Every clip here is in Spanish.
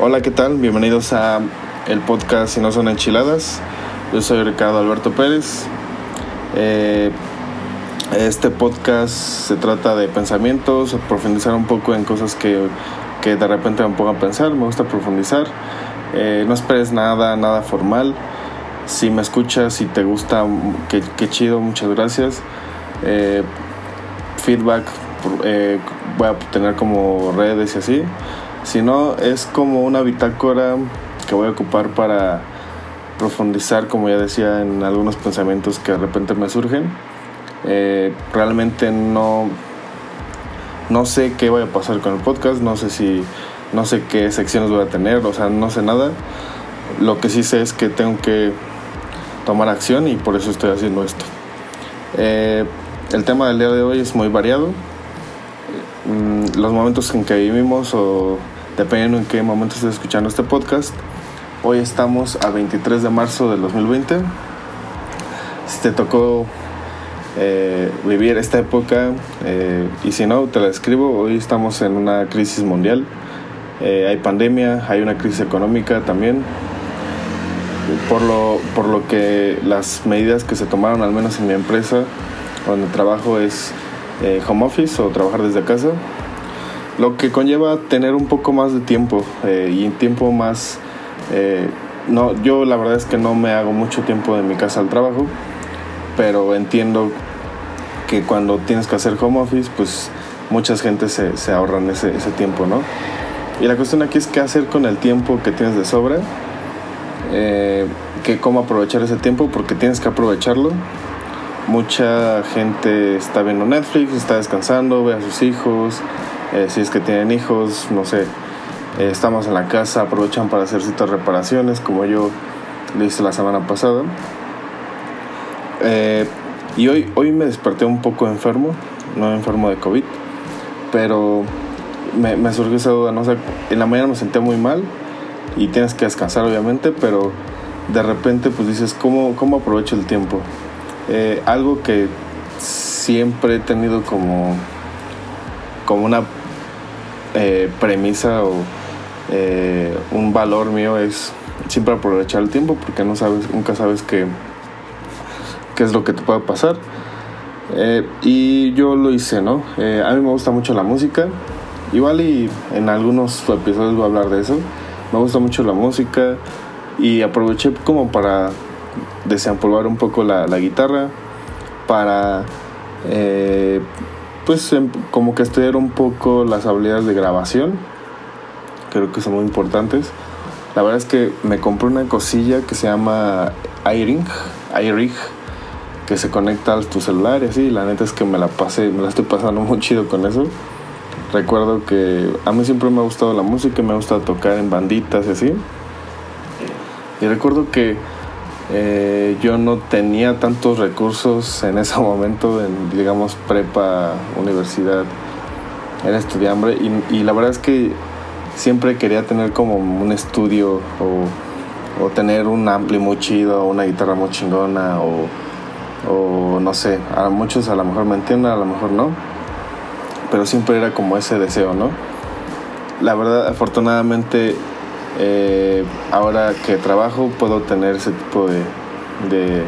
Hola, ¿qué tal? Bienvenidos a el podcast Si no son enchiladas. Yo soy Ricardo Alberto Pérez. Eh, este podcast se trata de pensamientos, profundizar un poco en cosas que, que de repente me pongo a pensar. Me gusta profundizar. Eh, no esperes nada, nada formal. Si me escuchas y te gusta, qué, qué chido, muchas gracias. Eh, feedback voy a tener como redes y así. Si no, es como una bitácora que voy a ocupar para profundizar, como ya decía, en algunos pensamientos que de repente me surgen. Eh, realmente no, no sé qué vaya a pasar con el podcast, no sé si, no sé qué secciones voy a tener, o sea, no sé nada. Lo que sí sé es que tengo que tomar acción y por eso estoy haciendo esto. Eh, el tema del día de hoy es muy variado. Mm, los momentos en que vivimos o dependiendo en qué momento estés escuchando este podcast. Hoy estamos a 23 de marzo del 2020. Si te tocó eh, vivir esta época eh, y si no, te la escribo. Hoy estamos en una crisis mundial. Eh, hay pandemia, hay una crisis económica también. Por lo, por lo que las medidas que se tomaron, al menos en mi empresa, donde trabajo, es home office o trabajar desde casa, lo que conlleva tener un poco más de tiempo eh, y tiempo más... Eh, no, yo la verdad es que no me hago mucho tiempo de mi casa al trabajo, pero entiendo que cuando tienes que hacer home office, pues muchas gente se, se ahorran ese, ese, tiempo, ¿no? Y la cuestión aquí es qué hacer con el tiempo que tienes de sobra, eh, que cómo aprovechar ese tiempo, porque tienes que aprovecharlo Mucha gente está viendo Netflix, está descansando, ve a sus hijos, eh, si es que tienen hijos, no sé, eh, estamos en la casa, aprovechan para hacer ciertas reparaciones, como yo lo hice la semana pasada. Eh, y hoy, hoy me desperté un poco enfermo, no enfermo de COVID, pero me, me surgió esa duda, no sé, en la mañana me sentía muy mal y tienes que descansar obviamente, pero de repente pues dices, ¿cómo, cómo aprovecho el tiempo? Algo que siempre he tenido como, como una eh, premisa o eh, un valor mío es siempre aprovechar el tiempo porque no sabes, nunca sabes qué, qué es lo que te puede pasar. Eh, y yo lo hice, ¿no? A mí me gusta mucho la música. Igual y en algunos episodios voy a hablar de eso. Me gusta mucho la música y aproveché como para desempolvar un poco la, la guitarra, para eh, pues em, como que estudiar un poco las habilidades de grabación. Creo que son muy importantes. La verdad es que me compré una cosilla que se llama iRing, iRig, que se conecta a tu celular y así. La neta es que me la pasé, me la estoy pasando muy chido con eso. Recuerdo que a mí siempre me ha gustado la música, me ha gustado tocar en banditas y así. Y recuerdo que eh, yo no tenía tantos recursos en ese momento, en digamos prepa, universidad, era estudiante y, y la verdad es que siempre quería tener como un estudio o, o tener un ampli muy chido, una guitarra muy chingona o, o, no sé, a muchos a lo mejor me entienden, a lo mejor no, pero siempre era como ese deseo, ¿no? La verdad, afortunadamente eh, ahora que trabajo puedo tener ese tipo de,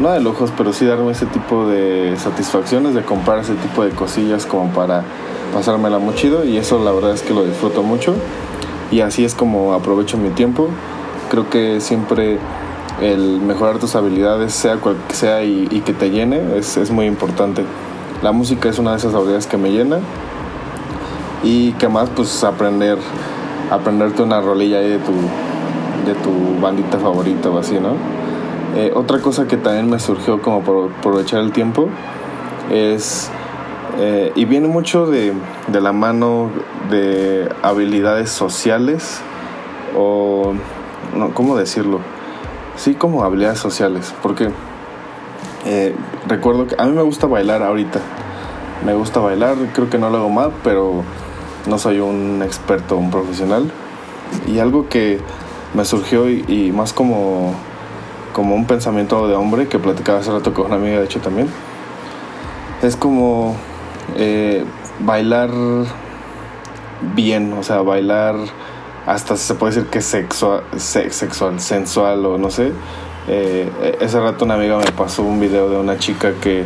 no de lujos, pero sí darme ese tipo de satisfacciones de comprar ese tipo de cosillas como para pasármela muy chido y eso la verdad es que lo disfruto mucho y así es como aprovecho mi tiempo. Creo que siempre el mejorar tus habilidades, sea cual sea y, y que te llene, es, es muy importante. La música es una de esas habilidades que me llena y que más pues aprender aprenderte una rolilla ahí de tu, de tu bandita favorita o así, ¿no? Eh, otra cosa que también me surgió como aprovechar el tiempo es, eh, y viene mucho de, de, la mano de habilidades sociales o, no, ¿cómo decirlo? Sí, como habilidades sociales, porque eh, recuerdo que a mí me gusta bailar ahorita, me gusta bailar, creo que no lo hago mal, pero no soy un experto, un profesional. Y algo que me surgió y, más como, como un pensamiento de hombre que platicaba hace rato con una amiga, de hecho también, es como eh, bailar bien, o sea, bailar hasta se puede decir que sexual, sexual sensual o no sé. Eh, ese rato una amiga me pasó un video de una chica que,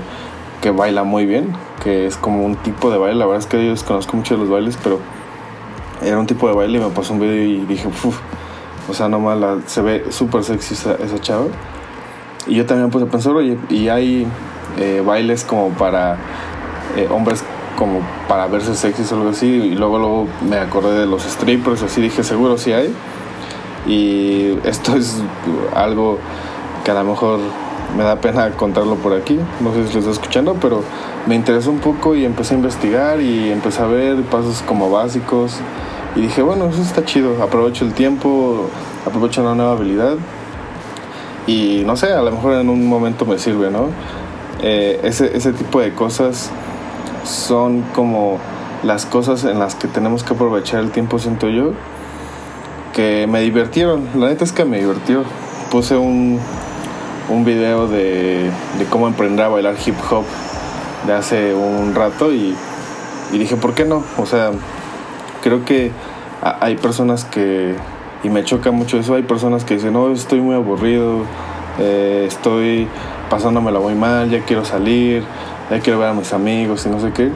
que baila muy bien, que es como un tipo de baile, la verdad es que yo desconozco mucho de los bailes, pero era un tipo de baile y me pasó un video y dije, uff, o sea, no la, se ve súper sexy esa, esa, chava. Y yo también puse a pensar, oye, y hay eh, bailes como para eh, hombres como para verse sexy o algo así. Y luego, luego me acordé de los strippers, así dije, seguro sí hay. Y esto es algo que a lo mejor me da pena contarlo por aquí. No sé si lo está escuchando, pero me interesó un poco y empecé a investigar y empecé a ver pasos como básicos. Y dije, bueno, eso está chido. Aprovecho el tiempo, aprovecho una nueva habilidad. Y no sé, a lo mejor en un momento me sirve, ¿no? Eh, ese, ese tipo de cosas son como las cosas en las que tenemos que aprovechar el tiempo, siento yo, que me divirtieron. La neta es que me divirtió. Puse un, un video de, cómo emprender a bailar hip hop de hace un rato y, dije, ¿por qué no? O sea, creo que hay personas que, y me choca mucho eso, hay personas que dicen, no, estoy muy aburrido, eh, estoy pasándomela muy mal, ya quiero salir, ya quiero ver a mis amigos y no sé qué.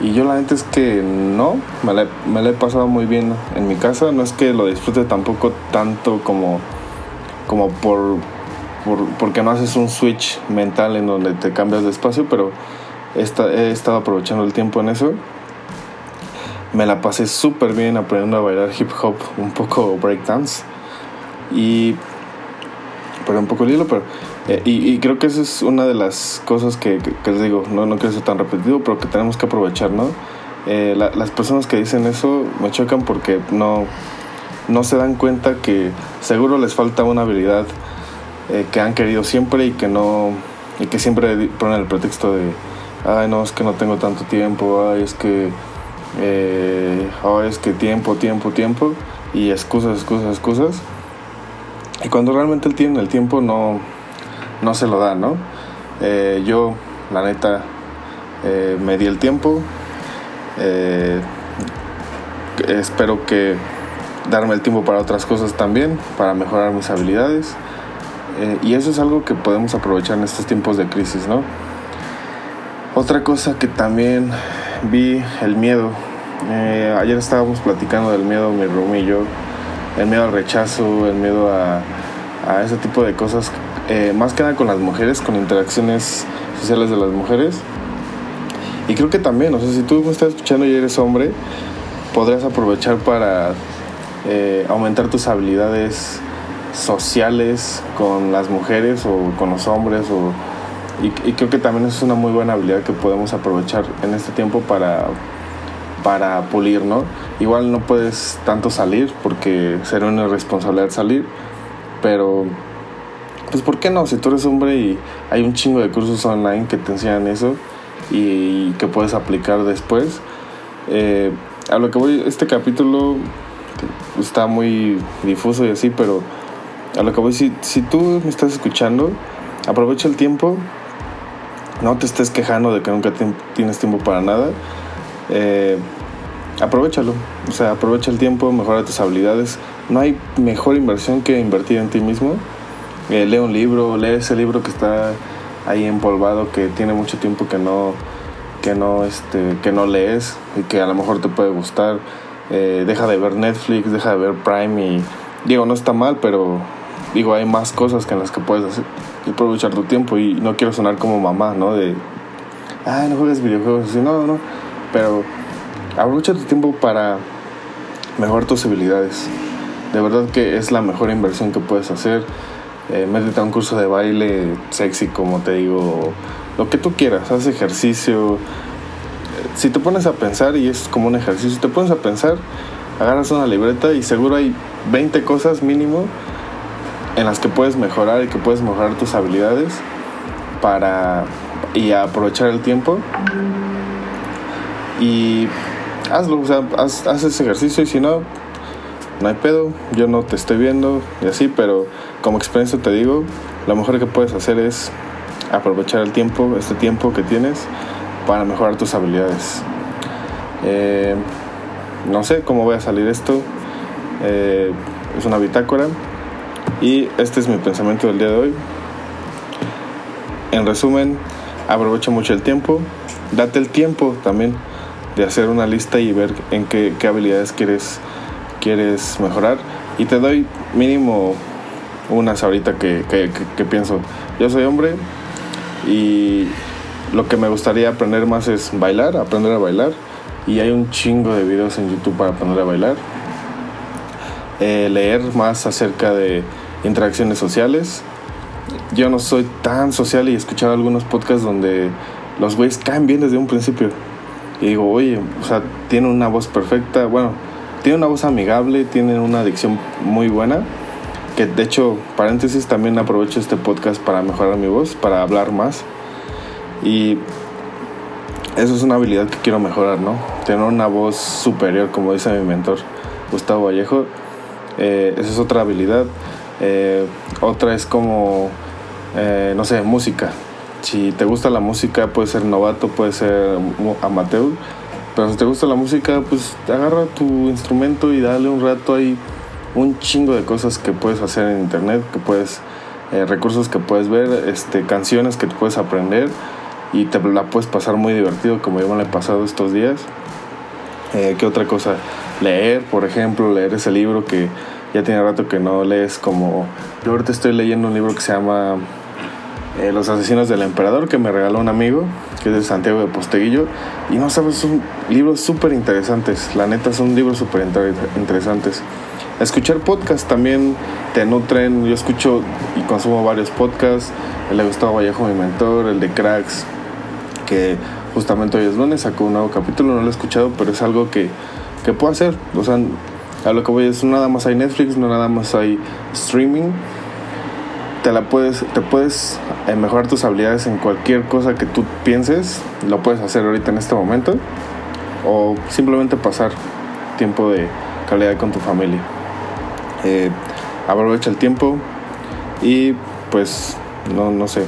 Y yo la neta es que no, me la, he pasado muy bien en mi casa, no es que lo disfrute tampoco tanto como, como por, por, porque no haces un switch mental en donde te cambias de espacio, pero he, he estado aprovechando el tiempo en eso. Me la pasé súper bien aprendiendo a bailar hip hop, un poco breakdance. Y pero un poco el hilo, pero... Eh, y, creo que esa es una de las cosas que, les digo, no, no quiero ser tan repetido, pero que tenemos que aprovechar, ¿no? Eh, las personas que dicen eso me chocan porque no, no se dan cuenta que seguro les falta una habilidad eh, que han querido siempre y que no y que siempre ponen el pretexto de ay no es que no tengo tanto tiempo ay es que ay es que tiempo tiempo tiempo y excusas excusas excusas y cuando realmente él tiene el tiempo no, no se lo da, ¿no? Eh, yo, la neta, eh, me di el tiempo. Eh, espero que darme el tiempo para otras cosas también, para mejorar mis habilidades. Y eso es algo que podemos aprovechar en estos tiempos de crisis, ¿no? Otra cosa que también vi, el miedo. ayer estábamos platicando del miedo, mi room y yo el miedo al rechazo, el miedo a, a ese tipo de cosas, eh, más que nada con las mujeres, con interacciones sociales de las mujeres. Y creo que también, o sea, si tú me estás escuchando y eres hombre, podrías aprovechar para eh, aumentar tus habilidades sociales con las mujeres o con los hombres o y, y, creo que también es una muy buena habilidad que podemos aprovechar en este tiempo para para pulir, ¿no? Igual no puedes tanto salir porque sería una irresponsabilidad salir, pero pues ¿por qué no? Si tú eres hombre y hay un chingo de cursos online que te enseñan eso y que puedes aplicar después. Eh, a lo que voy, este capítulo está muy difuso y así, pero a lo que voy, si, si tú me estás escuchando, aprovecha el tiempo, no te estés quejando de que nunca tienes tiempo para nada. Eh, aprovechalo. O sea, aprovecha el tiempo, mejora tus habilidades. No hay mejor inversión que invertir en ti mismo. Eh, lee un libro, lee ese libro que está ahí empolvado, que tiene mucho tiempo que no, que no, este, que no lees y que a lo mejor te puede gustar. Eh, deja de ver Netflix, deja de ver Prime y digo, no está mal, pero digo, hay más cosas que en las que puedes hacer, aprovechar tu tiempo y no quiero sonar como mamá, ¿no? De, ay, no juegues videojuegos, así, no, no, pero aprovecha tu tiempo para mejorar tus habilidades. De verdad que es la mejor inversión que puedes hacer. Eh, métete a un curso de baile sexy, como te digo, lo que tú quieras, haz ejercicio. Si te pones a pensar, y es como un ejercicio, si te pones a pensar, agarras una libreta y seguro hay 20 cosas mínimo en las que puedes mejorar y que puedes mejorar tus habilidades para y aprovechar el tiempo. Y hazlo, o sea, haz, ese ejercicio y si no, no hay pedo, yo no te estoy viendo y así, pero como experiencia te digo, lo mejor que puedes hacer es aprovechar el tiempo, este tiempo que tienes, para mejorar tus habilidades. Eh, no sé cómo voy a salir esto, Eh, es una bitácora. Y este es mi pensamiento del día de hoy. En resumen, aprovecha mucho el tiempo. Date el tiempo también de hacer una lista y ver en qué, habilidades quieres, quieres mejorar. Y te doy mínimo unas ahorita que, que pienso. Yo soy hombre y lo que me gustaría aprender más es bailar, aprender a bailar. Y hay un chingo de videos en YouTube para aprender a bailar. Eh, leer más acerca de interacciones sociales. Yo no soy tan social y he escuchado algunos podcasts donde los güeyes caen bien desde un principio. Y digo, oye, o sea, tiene una voz perfecta, bueno, tiene una voz amigable, tiene una dicción muy buena. Que de hecho, paréntesis, también aprovecho este podcast para mejorar mi voz, para hablar más. Y eso es una habilidad que quiero mejorar, ¿no? Tener una voz superior, como dice mi mentor, Gustavo Vallejo. Eh, esa es otra habilidad. Eh, otra es como, eh, no sé, música. Si te gusta la música, puede ser novato, puede ser amateur. Pero si te gusta la música, pues agarra tu instrumento y dale un rato ahí un chingo de cosas que puedes hacer en internet, que puedes, recursos que puedes ver, este, canciones que puedes aprender y te la puedes pasar muy divertido como yo me la he pasado estos días. Eh, ¿Qué otra cosa? Leer, por ejemplo, leer ese libro que ya tiene rato que no lees como... Yo ahorita estoy leyendo un libro que se llama eh, Los asesinos del emperador que me regaló un amigo, que es de Santiago de Posteguillo. Y no sabes, son libros súper interesantes. La neta son libros súper interesantes. Escuchar podcasts también te nutren. Yo escucho y consumo varios podcasts. El de Gustavo Vallejo, mi mentor, el de Cracks, que justamente hoy es lunes, sacó un nuevo capítulo, no lo he escuchado, pero es algo que, que puedo hacer. O sea, a lo que voy es, no nada más hay Netflix, no nada más hay streaming. Te la puedes, te puedes eh, mejorar tus habilidades en cualquier cosa que tú pienses, lo puedes hacer ahorita en este momento, o simplemente pasar tiempo de calidad con tu familia. Eh, aprovecha el tiempo y pues no, no sé.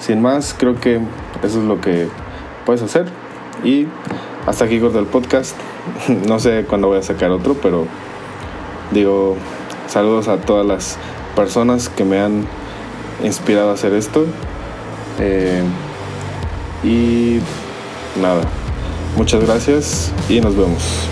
Sin más, creo que eso es lo que puedes hacer. Y hasta aquí corto el podcast. no sé cuándo voy a sacar otro, pero digo, saludos a todas las personas que me han inspirado a hacer esto. Eh, y nada, muchas gracias y nos vemos.